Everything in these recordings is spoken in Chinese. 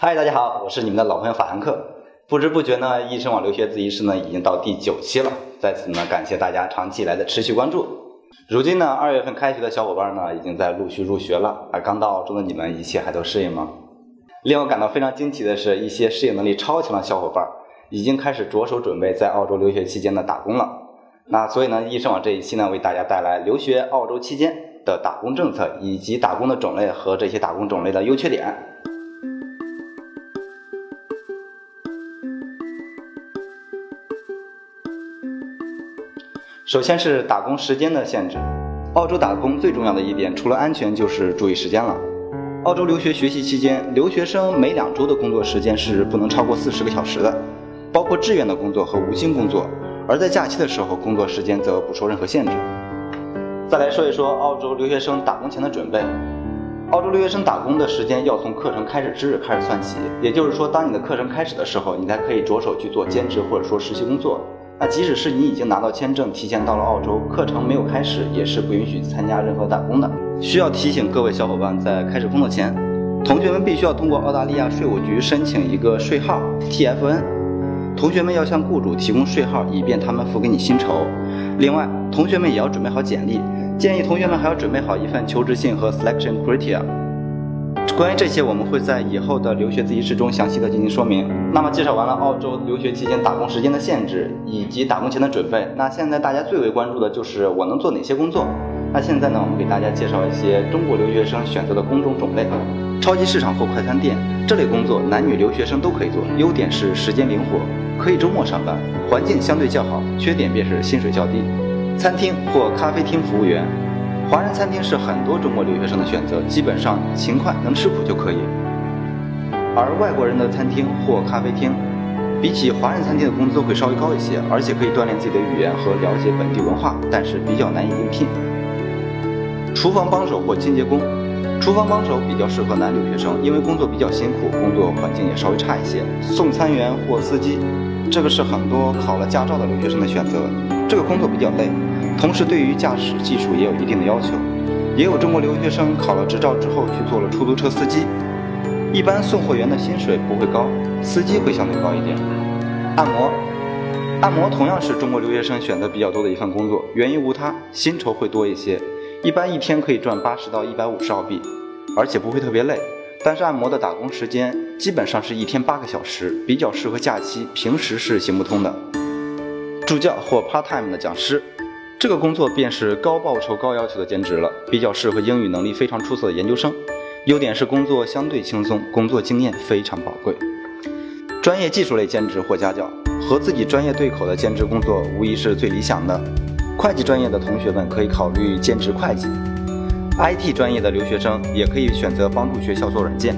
嗨，大家好，我是你们的老朋友法兰克。不知不觉呢，易生网留学自习室呢已经到第九期了，在此呢感谢大家长期以来的持续关注。如今呢，二月份开学的小伙伴呢已经在陆续入学了，而刚到澳洲的你们，一切还都适应吗？令我感到非常惊奇的是，一些适应能力超强的小伙伴已经开始着手准备在澳洲留学期间的打工了。那所以呢，易生网这一期呢为大家带来留学澳洲期间的打工政策，以及打工的种类和这些打工种类的优缺点。首先是打工时间的限制。澳洲打工最重要的一点，除了安全，就是注意时间了。澳洲留学学习期间，留学生每两周的工作时间是不能超过四十个小时的，包括志愿的工作和无薪工作。而在假期的时候，工作时间则不受任何限制。再来说一说澳洲留学生打工前的准备。澳洲留学生打工的时间要从课程开始之日开始算起，也就是说，当你的课程开始的时候，你才可以着手去做兼职或者说实习工作。那即使是你已经拿到签证，提前到了澳洲，课程没有开始，也是不允许参加任何打工的。需要提醒各位小伙伴，在开始工作前，同学们必须要通过澳大利亚税务局申请一个税号 TFN。同学们要向雇主提供税号，以便他们付给你薪酬。另外，同学们也要准备好简历，建议同学们还要准备好一份求职信和 Selection Criteria。关于这些，我们会在以后的留学自习室中详细的进行说明。那么，介绍完了澳洲留学期间打工时间的限制以及打工前的准备，那现在大家最为关注的就是我能做哪些工作。那现在呢，我们给大家介绍一些中国留学生选择的工种种类。超级市场或快餐店这类工作，男女留学生都可以做，优点是时间灵活，可以周末上班，环境相对较好，缺点便是薪水较低。餐厅或咖啡厅服务员。华人餐厅是很多中国留学生的选择，基本上勤快能吃苦就可以。而外国人的餐厅或咖啡厅，比起华人餐厅的工资会稍微高一些，而且可以锻炼自己的语言和了解本地文化，但是比较难以应聘。厨房帮手或清洁工，厨房帮手比较适合男留学生，因为工作比较辛苦，工作环境也稍微差一些。送餐员或司机，这个是很多考了驾照的留学生的选择，这个工作比较累。同时，对于驾驶技术也有一定的要求，也有中国留学生考了执照之后去做了出租车司机。一般送货员的薪水不会高，司机会相对高一点。按摩，按摩同样是中国留学生选择比较多的一份工作，原因无他，薪酬会多一些，一般一天可以赚八十到一百五十澳币，而且不会特别累。但是按摩的打工时间基本上是一天八个小时，比较适合假期，平时是行不通的。助教或 part time 的讲师。这个工作便是高报酬、高要求的兼职了，比较适合英语能力非常出色的研究生。优点是工作相对轻松，工作经验非常宝贵。专业技术类兼职或家教，和自己专业对口的兼职工作无疑是最理想的。会计专业的同学们可以考虑兼职会计，IT 专业的留学生也可以选择帮助学校做软件。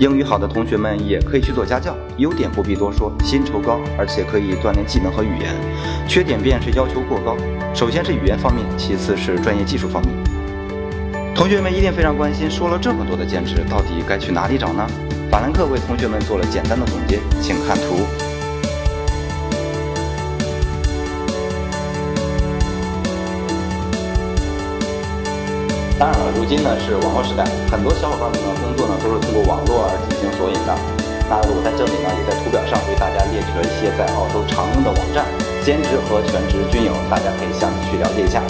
英语好的同学们也可以去做家教，优点不必多说，薪酬高，而且可以锻炼技能和语言。缺点便是要求过高，首先是语言方面，其次是专业技术方面。同学们一定非常关心，说了这么多的兼职，到底该去哪里找呢？法兰克为同学们做了简单的总结，请看图。当然了，如今呢是网络时代，很多小伙伴们的工作呢都是通过网络而进行索引的。那我在这里呢也在图表上为大家列举了一些在澳洲常用的网站，兼职和全职均有，大家可以详细去了解一下。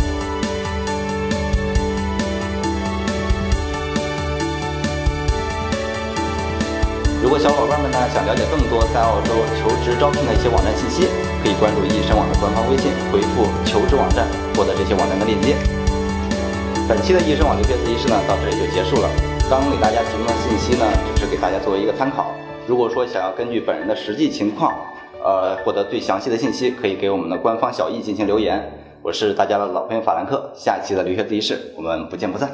如果小伙伴们呢想了解更多在澳洲求职招聘的一些网站信息，可以关注易生网的官方微信，回复“求职网站”获得这些网站的链接。本期的易生网留学自习室呢，到这里就结束了。刚刚给大家提供的信息呢，只是给大家作为一个参考。如果说想要根据本人的实际情况，呃，获得最详细的信息，可以给我们的官方小易进行留言。我是大家的老朋友法兰克，下一期的留学自习室，我们不见不散。